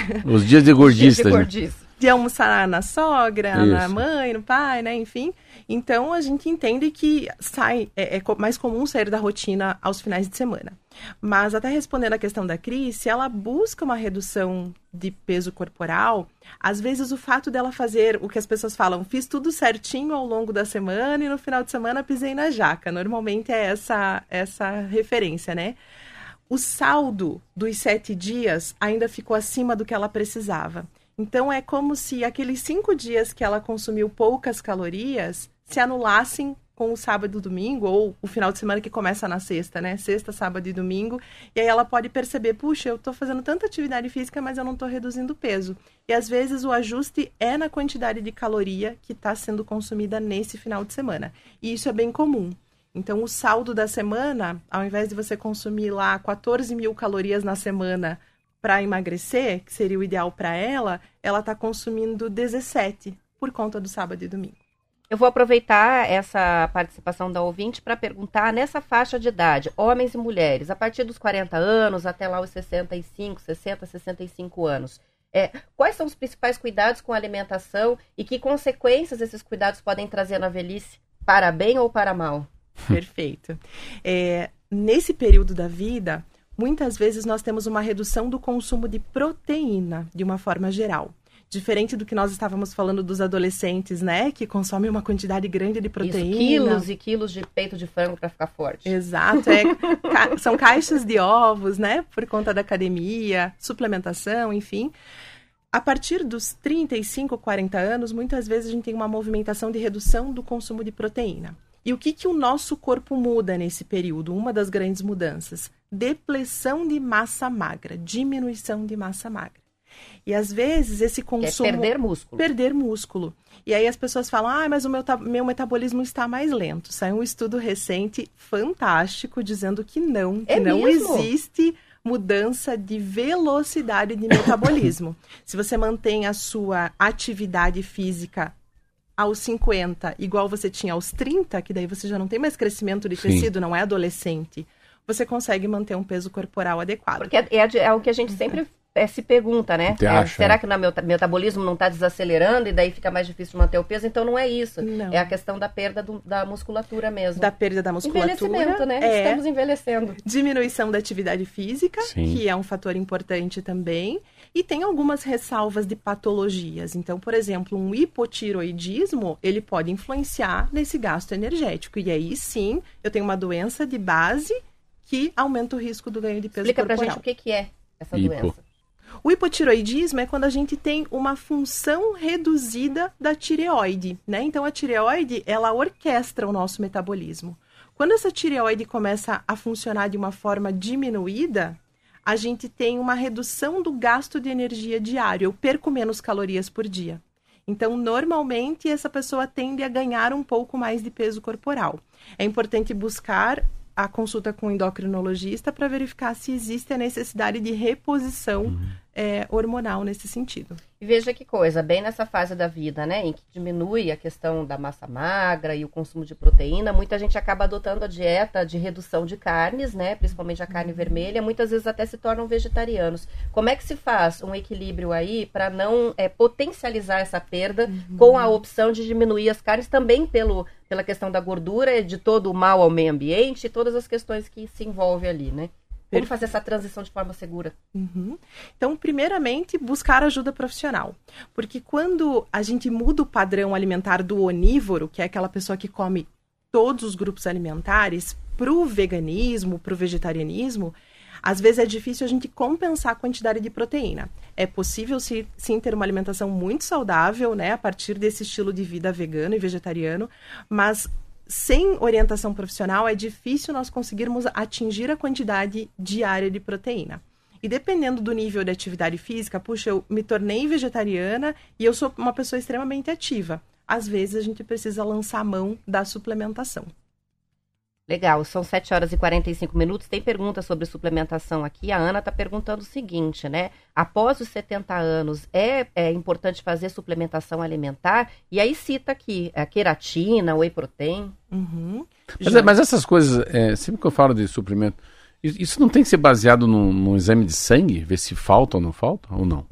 Os dias de gordice. de,
gordice. De almoçar na sogra, Isso. na mãe, no pai, né, enfim... Então a gente entende que sai é, é, mais comum sair da rotina aos finais de semana. Mas até respondendo a questão da Cris, se ela busca uma redução de peso corporal, às vezes o fato dela fazer o que as pessoas falam, fiz tudo certinho ao longo da semana e no final de semana pisei na jaca. Normalmente é essa essa referência, né? O saldo dos sete dias ainda ficou acima do que ela precisava. Então é como se aqueles cinco dias que ela consumiu poucas calorias se anulassem com o sábado e domingo, ou o final de semana que começa na sexta, né? Sexta, sábado e domingo. E aí ela pode perceber, puxa, eu tô fazendo tanta atividade física, mas eu não tô reduzindo peso. E às vezes o ajuste é na quantidade de caloria que está sendo consumida nesse final de semana. E isso é bem comum. Então, o saldo da semana, ao invés de você consumir lá 14 mil calorias na semana para emagrecer, que seria o ideal para ela, ela está consumindo 17 por conta do sábado e domingo.
Eu vou aproveitar essa participação da ouvinte para perguntar nessa faixa de idade, homens e mulheres, a partir dos 40 anos até lá os 65, 60, 65 anos. É, quais são os principais cuidados com a alimentação e que consequências esses cuidados podem trazer na velhice, para bem ou para mal?
Perfeito. É, nesse período da vida, muitas vezes nós temos uma redução do consumo de proteína, de uma forma geral. Diferente do que nós estávamos falando dos adolescentes, né? Que consomem uma quantidade grande de proteína. Isso,
quilos e quilos de peito de frango para ficar forte.
Exato. É, ca são caixas de ovos, né? Por conta da academia, suplementação, enfim. A partir dos 35, 40 anos, muitas vezes a gente tem uma movimentação de redução do consumo de proteína. E o que, que o nosso corpo muda nesse período? Uma das grandes mudanças: depressão de massa magra, diminuição de massa magra. E às vezes esse consumo.
É perder músculo.
Perder músculo. E aí as pessoas falam: ah, mas o meu, meu metabolismo está mais lento. Saiu um estudo recente fantástico dizendo que não, que
é
não
mesmo?
existe mudança de velocidade de metabolismo. Se você mantém a sua atividade física aos 50 igual você tinha aos 30, que daí você já não tem mais crescimento de tecido, Sim. não é adolescente, você consegue manter um peso corporal adequado.
Porque é, é, é o que a gente sempre é, se pergunta, né? É,
acha,
será que o meu metabolismo não está desacelerando e daí fica mais difícil manter o peso? Então não é isso. Não. É a questão da perda do, da musculatura mesmo.
Da perda da musculatura.
Envelhecimento, né?
É.
Estamos envelhecendo.
Diminuição da atividade física, Sim. que é um fator importante também. E tem algumas ressalvas de patologias. Então, por exemplo, um hipotiroidismo, ele pode influenciar nesse gasto energético. E aí sim, eu tenho uma doença de base que aumenta o risco do ganho de peso
Explica
corporal.
Explica pra gente o que, é essa Hipo. doença.
O hipotiroidismo é quando a gente tem uma função reduzida da tireoide, né? Então a tireoide, ela orquestra o nosso metabolismo. Quando essa tireoide começa a funcionar de uma forma diminuída, a gente tem uma redução do gasto de energia diário. Eu perco menos calorias por dia. Então, normalmente, essa pessoa tende a ganhar um pouco mais de peso corporal. É importante buscar a consulta com o endocrinologista para verificar se existe a necessidade de reposição uhum é, hormonal nesse sentido.
E veja que coisa, bem nessa fase da vida, né, em que diminui a questão da massa magra e o consumo de proteína, muita gente acaba adotando a dieta de redução de carnes, né, principalmente a carne vermelha, muitas vezes até se tornam vegetarianos. Como é que se faz um equilíbrio aí para não é, potencializar essa perda uhum. com a opção de diminuir as carnes também pelo, pela questão da gordura, de todo o mal ao meio ambiente e todas as questões que se envolvem ali, né? Como fazer essa transição de forma segura?
Uhum. Então, primeiramente, buscar ajuda profissional. Porque quando a gente muda o padrão alimentar do onívoro, que é aquela pessoa que come todos os grupos alimentares, para o veganismo, para o vegetarianismo, às vezes é difícil a gente compensar a quantidade de proteína. É possível sim, sim ter uma alimentação muito saudável, né, a partir desse estilo de vida vegano e vegetariano, mas sem orientação profissional é difícil nós conseguirmos atingir a quantidade diária de proteína. E dependendo do nível de atividade física, puxa, eu me tornei vegetariana e eu sou uma pessoa extremamente ativa. Às vezes a gente precisa lançar a mão da suplementação.
Legal, são 7 horas e 45 minutos. Tem pergunta sobre suplementação aqui. A Ana está perguntando o seguinte, né? Após os 70 anos, é, é, importante fazer suplementação alimentar? E aí cita aqui a queratina, whey protein.
Uhum.
Mas, é, mas, essas coisas, é, sempre que eu falo de suplemento, isso não tem que ser baseado num, num exame de sangue? Ver se falta ou não falta, ou não?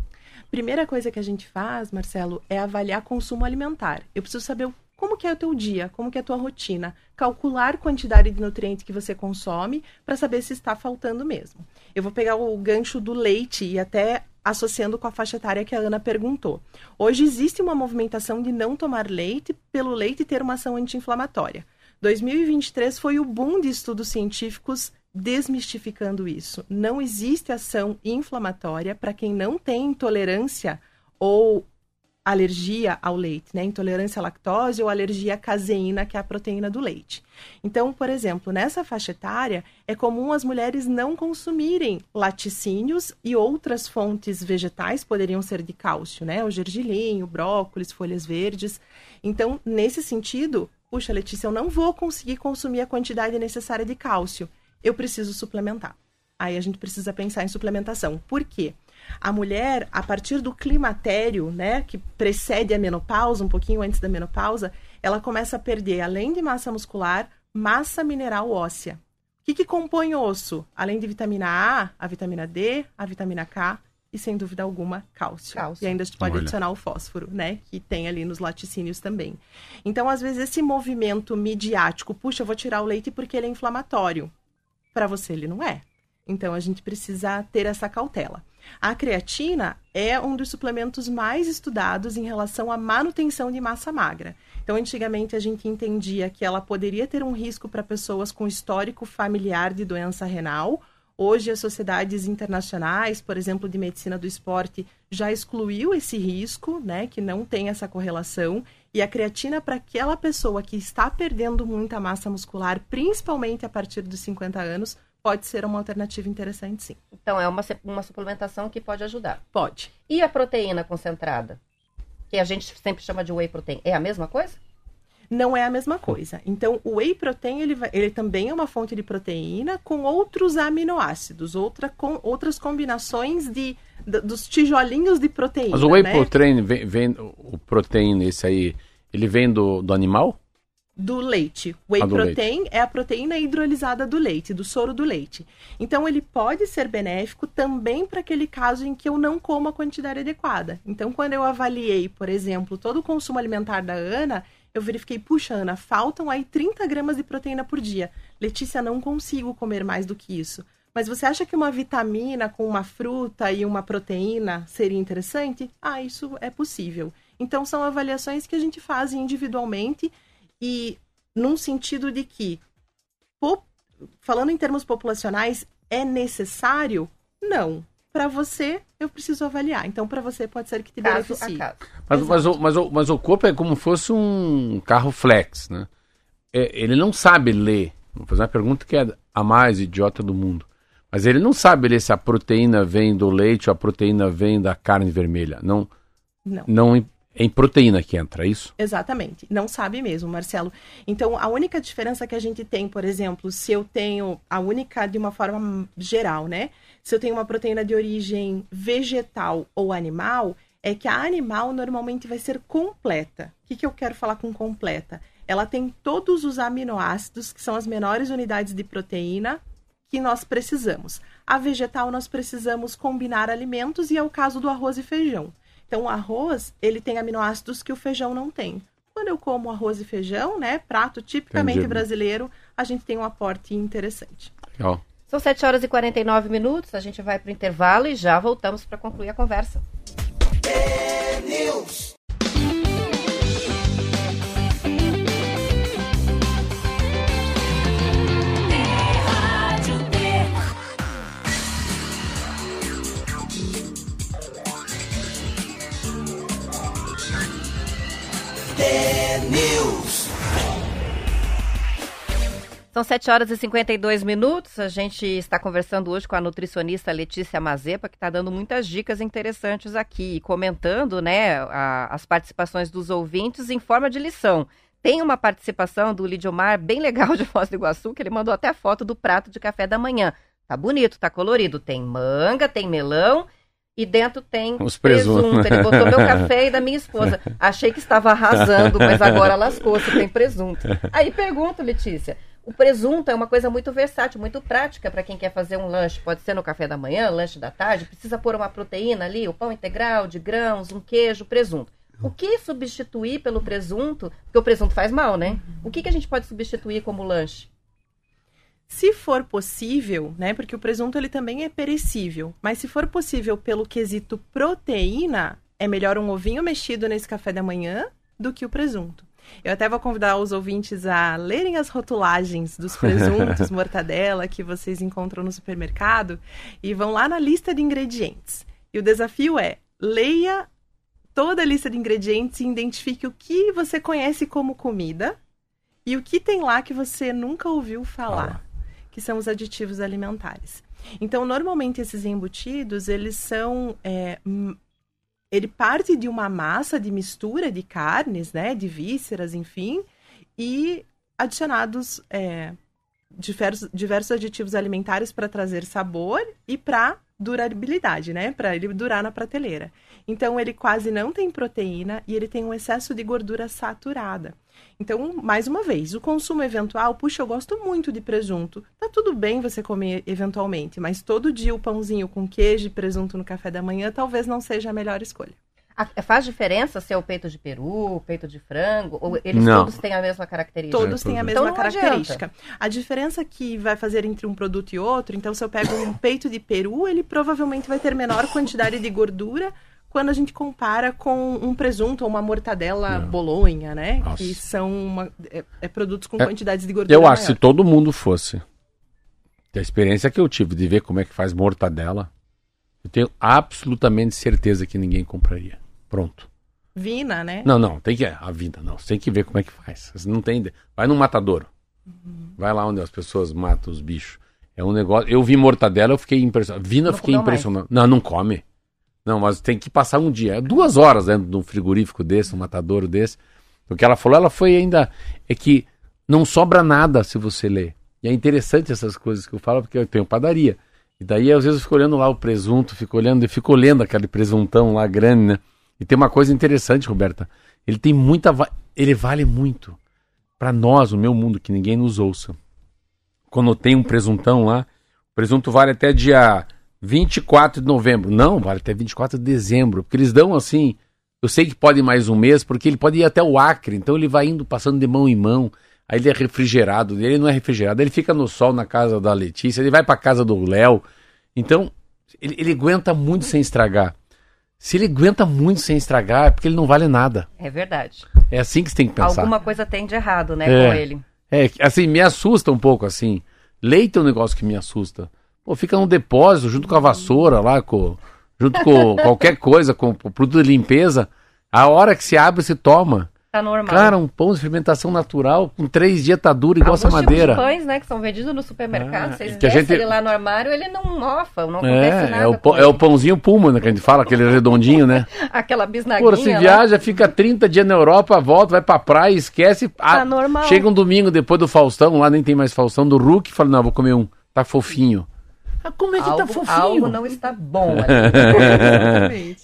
Primeira coisa que a gente faz, Marcelo, é avaliar consumo alimentar. Eu preciso saber o como que é o teu dia, como que é a tua rotina, calcular a quantidade de nutrientes que você consome para saber se está faltando mesmo. Eu vou pegar o gancho do leite e até associando com a faixa etária que a Ana perguntou. Hoje existe uma movimentação de não tomar leite pelo leite ter uma ação anti-inflamatória. 2023 foi o boom de estudos científicos desmistificando isso. Não existe ação inflamatória para quem não tem intolerância ou alergia ao leite, né? Intolerância à lactose ou alergia à caseína, que é a proteína do leite. Então, por exemplo, nessa faixa etária, é comum as mulheres não consumirem laticínios e outras fontes vegetais poderiam ser de cálcio, né? O gergelim, o brócolis, folhas verdes. Então, nesse sentido, puxa, Letícia, eu não vou conseguir consumir a quantidade necessária de cálcio. Eu preciso suplementar. Aí a gente precisa pensar em suplementação. Por quê? A mulher, a partir do climatério, né, que precede a menopausa, um pouquinho antes da menopausa, ela começa a perder, além de massa muscular, massa mineral óssea. O que, que compõe osso? Além de vitamina A, a vitamina D, a vitamina K e, sem dúvida alguma, cálcio. cálcio. E ainda a gente pode Olha. adicionar o fósforo, né? Que tem ali nos laticínios também. Então, às vezes, esse movimento midiático, puxa, eu vou tirar o leite porque ele é inflamatório. Para você, ele não é. Então, a gente precisa ter essa cautela. A creatina é um dos suplementos mais estudados em relação à manutenção de massa magra. Então, antigamente a gente entendia que ela poderia ter um risco para pessoas com histórico familiar de doença renal. Hoje, as sociedades internacionais, por exemplo, de medicina do esporte, já excluiu esse risco, né, que não tem essa correlação. E a creatina, para aquela pessoa que está perdendo muita massa muscular, principalmente a partir dos 50 anos, pode ser uma alternativa interessante, sim.
Então, é uma, uma suplementação que pode ajudar.
Pode.
E a proteína concentrada? Que a gente sempre chama de whey protein. É a mesma coisa?
Não é a mesma coisa. Então, o whey protein, ele, vai, ele também é uma fonte de proteína com outros aminoácidos, outra, com, outras combinações de, de dos tijolinhos de proteína.
Mas o whey né? protein, vem, vem, o proteína, esse aí, ele vem do, do animal?
Do leite. Whey protein leite. é a proteína hidrolisada do leite, do soro do leite. Então ele pode ser benéfico também para aquele caso em que eu não como a quantidade adequada. Então quando eu avaliei, por exemplo, todo o consumo alimentar da Ana, eu verifiquei, puxa, Ana, faltam aí 30 gramas de proteína por dia. Letícia, não consigo comer mais do que isso. Mas você acha que uma vitamina com uma fruta e uma proteína seria interessante? Ah, isso é possível. Então são avaliações que a gente faz individualmente e num sentido de que, falando em termos populacionais, é necessário? Não. Para você, eu preciso avaliar. Então, para você, pode ser que te caso beneficie.
Mas, mas, o, mas, o, mas o corpo é como fosse um carro flex, né? É, ele não sabe ler. Vou fazer uma pergunta que é a mais idiota do mundo. Mas ele não sabe ler se a proteína vem do leite ou a proteína vem da carne vermelha. Não, não. não em proteína que entra, é isso?
Exatamente. Não sabe mesmo, Marcelo. Então, a única diferença que a gente tem, por exemplo, se eu tenho a única de uma forma geral, né? Se eu tenho uma proteína de origem vegetal ou animal, é que a animal normalmente vai ser completa. O que, que eu quero falar com completa? Ela tem todos os aminoácidos, que são as menores unidades de proteína, que nós precisamos. A vegetal, nós precisamos combinar alimentos, e é o caso do arroz e feijão. Então, o arroz, ele tem aminoácidos que o feijão não tem. Quando eu como arroz e feijão, né, prato tipicamente Entendi. brasileiro, a gente tem um aporte interessante.
Legal. São 7 horas e 49 minutos, a gente vai para o intervalo e já voltamos para concluir a conversa. É São 7 horas e 52 minutos. A gente está conversando hoje com a nutricionista Letícia Mazepa, que está dando muitas dicas interessantes aqui, comentando né, a, as participações dos ouvintes em forma de lição. Tem uma participação do Lidiomar bem legal de Foz do Iguaçu, que ele mandou até foto do prato de café da manhã. Tá bonito, tá colorido. Tem manga, tem melão e dentro tem Os presunto. presunto. Ele botou meu café e da minha esposa. Achei que estava arrasando, mas agora lascou-se, tem presunto. Aí pergunto, Letícia, o presunto é uma coisa muito versátil, muito prática para quem quer fazer um lanche. Pode ser no café da manhã, lanche da tarde, precisa pôr uma proteína ali, o pão integral, de grãos, um queijo, presunto. O que substituir pelo presunto? Porque o presunto faz mal, né? O que, que a gente pode substituir como lanche?
Se for possível, né, porque o presunto ele também é perecível, mas se for possível pelo quesito proteína, é melhor um ovinho mexido nesse café da manhã do que o presunto. Eu até vou convidar os ouvintes a lerem as rotulagens dos presuntos, mortadela que vocês encontram no supermercado e vão lá na lista de ingredientes. E o desafio é leia toda a lista de ingredientes e identifique o que você conhece como comida e o que tem lá que você nunca ouviu falar, que são os aditivos alimentares. Então, normalmente esses embutidos, eles são é, ele parte de uma massa de mistura de carnes, né, de vísceras, enfim, e adicionados é, diversos, diversos aditivos alimentares para trazer sabor e para durabilidade, né, para ele durar na prateleira. Então ele quase não tem proteína e ele tem um excesso de gordura saturada. Então, mais uma vez, o consumo eventual, puxa, eu gosto muito de presunto. Tá tudo bem você comer eventualmente, mas todo dia o pãozinho com queijo e presunto no café da manhã talvez não seja a melhor escolha.
Faz diferença se é o peito de peru, o peito de frango, ou eles não. todos têm a mesma característica?
Todos têm a mesma então característica. Adianta. A diferença que vai fazer entre um produto e outro, então se eu pego um peito de peru, ele provavelmente vai ter menor quantidade de gordura, quando a gente compara com um presunto ou uma mortadela Não. bolonha, né? Nossa. Que são uma, é, é produtos com é, quantidades de gordura
Eu
maior.
acho que se todo mundo fosse, a experiência que eu tive de ver como é que faz mortadela, eu tenho absolutamente certeza que ninguém compraria. Pronto.
Vina, né?
Não, não, tem que a vina, não. Você tem que ver como é que faz. Você não tem, vai no matadouro. Uhum. Vai lá onde as pessoas matam os bichos. É um negócio. Eu vi mortadela, eu fiquei impressionado. Vina, eu fiquei impressionado. Mais. Não, não come. Não, mas tem que passar um dia, duas horas dentro de um frigorífico desse, um matadouro desse. O que ela falou, ela foi ainda. É que não sobra nada se você ler. E é interessante essas coisas que eu falo, porque eu tenho padaria. E daí, às vezes, eu fico olhando lá o presunto, fico olhando, e fico olhando aquele presuntão lá grande, né? E tem uma coisa interessante, Roberta. Ele tem muita. Ele vale muito. para nós, o meu mundo, que ninguém nos ouça. Quando tem um presuntão lá, o presunto vale até dia 24 de novembro. Não, vale até 24 de dezembro. Porque eles dão assim. Eu sei que pode mais um mês, porque ele pode ir até o Acre. Então ele vai indo, passando de mão em mão. Aí ele é refrigerado. Ele não é refrigerado. Ele fica no sol na casa da Letícia. Ele vai para casa do Léo. Então ele, ele aguenta muito sem estragar. Se ele aguenta muito sem estragar, é porque ele não vale nada.
É verdade.
É assim que você tem que pensar.
Alguma coisa tem de errado, né, é, com ele.
É, assim, me assusta um pouco, assim. Leite é um negócio que me assusta. Pô, fica num depósito junto com a vassoura lá, com, junto com qualquer coisa, com produto de limpeza. A hora que se abre, se toma.
Tá normal.
Cara, um pão de fermentação natural, com três dias tá duro igual essa madeira.
Tipos de pães, né, que são vendidos no supermercado, ah, vocês que a gente... ele lá no armário, ele não mofa, não acontece
é, nada. É o, é o pãozinho puma, né, que a gente fala, aquele redondinho, né?
Aquela bisnaguinha. Pô,
se viaja, fica 30 dias na Europa, volta, vai pra praia, esquece.
Tá a... normal.
Chega um domingo depois do Faustão, lá nem tem mais Faustão, do Hulk, fala, não, vou comer um, tá fofinho.
Ah, como é que tá algo, tá fofinho? Algo não está bom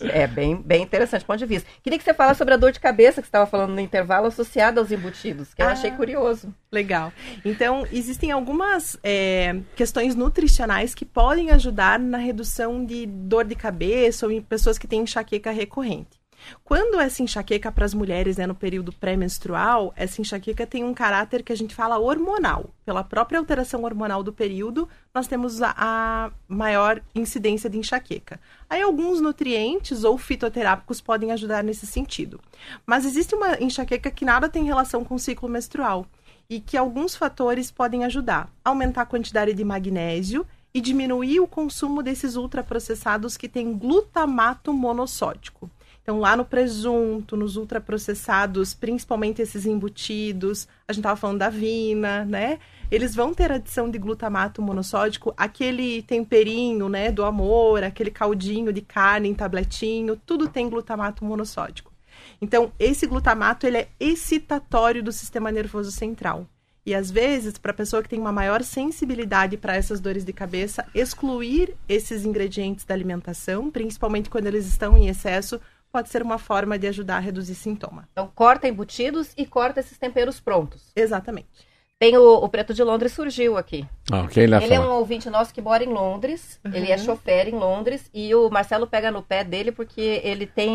é bem, bem interessante, ponto de vista. Queria que você falasse sobre a dor de cabeça que você estava falando no intervalo associada aos embutidos, que eu ah, achei curioso.
Legal. Então, existem algumas é, questões nutricionais que podem ajudar na redução de dor de cabeça ou em pessoas que têm enxaqueca recorrente. Quando essa enxaqueca para as mulheres, né, no período pré-menstrual, essa enxaqueca tem um caráter que a gente fala hormonal. Pela própria alteração hormonal do período, nós temos a, a maior incidência de enxaqueca. Aí alguns nutrientes ou fitoterápicos podem ajudar nesse sentido. Mas existe uma enxaqueca que nada tem relação com o ciclo menstrual e que alguns fatores podem ajudar. Aumentar a quantidade de magnésio e diminuir o consumo desses ultraprocessados que têm glutamato monossódico. Então, lá no presunto, nos ultraprocessados, principalmente esses embutidos, a gente estava falando da vina, né? Eles vão ter adição de glutamato monossódico, aquele temperinho, né, do amor, aquele caldinho de carne em tabletinho, tudo tem glutamato monossódico. Então, esse glutamato ele é excitatório do sistema nervoso central. E às vezes, para a pessoa que tem uma maior sensibilidade para essas dores de cabeça, excluir esses ingredientes da alimentação, principalmente quando eles estão em excesso, pode ser uma forma de ajudar a reduzir sintoma.
Então, corta embutidos e corta esses temperos prontos.
Exatamente.
Tem o, o Preto de Londres surgiu aqui.
Ah, okay, ele
é um ouvinte nosso que mora em Londres. Uhum. Ele é chofer em Londres. E o Marcelo pega no pé dele porque ele tem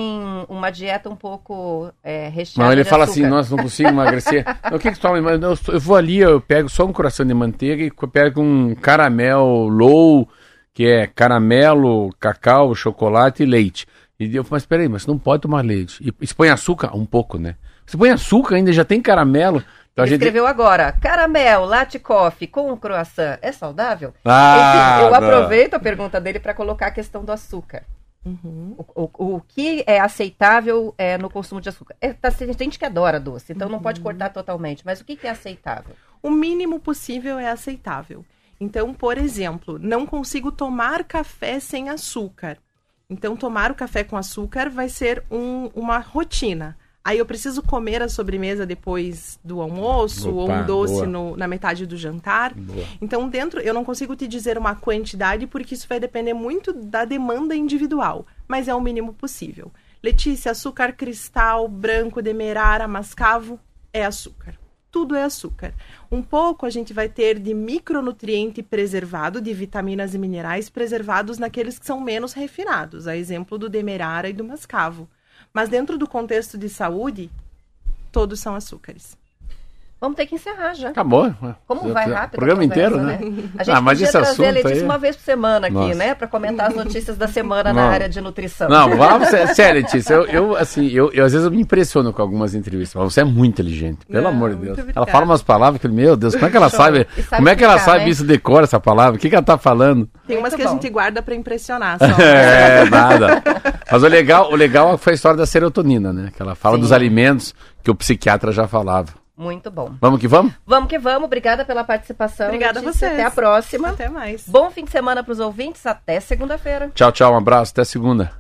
uma dieta um pouco é, recheada.
Não, ele fala
açúcar.
assim: nossa, não consigo emagrecer. o que, que tu toma? Eu, eu vou ali, eu pego só um coração de manteiga e pego um caramel low, que é caramelo, cacau, chocolate e leite. E eu falei, mas peraí, mas você não pode tomar leite. E você põe açúcar? Um pouco, né? Você põe açúcar ainda, já tem caramelo.
Então Ele gente... escreveu agora, caramel, latte coffee com um croissant, é saudável?
Ah,
Enfim, eu não. aproveito a pergunta dele para colocar a questão do açúcar. Uhum. O, o, o, que é aceitável é, no consumo de açúcar? É, tá, tem gente que adora doce, então uhum. não pode uhum. cortar totalmente. Mas o que, que é aceitável?
O mínimo possível é aceitável. Então, por exemplo, não consigo tomar café sem açúcar. Então, tomar o café com açúcar vai ser um, uma rotina. Aí eu preciso comer a sobremesa depois do almoço Opa, ou um doce no, na metade do jantar. Boa. Então, dentro, eu não consigo te dizer uma quantidade porque isso vai depender muito da demanda individual, mas é o mínimo possível. Letícia, açúcar cristal, branco, demerara, mascavo, é açúcar. Tudo é açúcar. Um pouco a gente vai ter de micronutriente preservado, de vitaminas e minerais preservados naqueles que são menos refinados, a exemplo do demerara e do mascavo. Mas dentro do contexto de saúde, todos são açúcares.
Vamos ter que encerrar já.
Acabou.
Como vai rápido?
O programa inteiro, né?
né? A gente ah, mas podia trazer a Letícia aí... uma vez por semana aqui, Nossa. né? Para comentar as notícias da semana na área de nutrição.
Não, vamos, sério, Letícia. Eu, eu assim, eu, eu, às vezes eu me impressiono com algumas entrevistas. Mas você é muito inteligente, pelo Não, amor de Deus. Ela fala umas palavras que, meu Deus, como é que ela sabe? sabe? Como é que ela explicar, sabe né? isso, decora essa palavra? O que, que ela tá falando?
Tem umas muito que bom. a gente guarda para impressionar só.
é, nada. Mas o legal, o legal foi a história da serotonina, né? Que ela fala Sim. dos alimentos que o psiquiatra já falava.
Muito bom.
Vamos que vamos?
Vamos que vamos. Obrigada pela participação.
Obrigada
Letícia.
a vocês.
Até a próxima.
Até mais.
Bom fim de semana para os ouvintes. Até segunda-feira.
Tchau, tchau. Um abraço. Até segunda.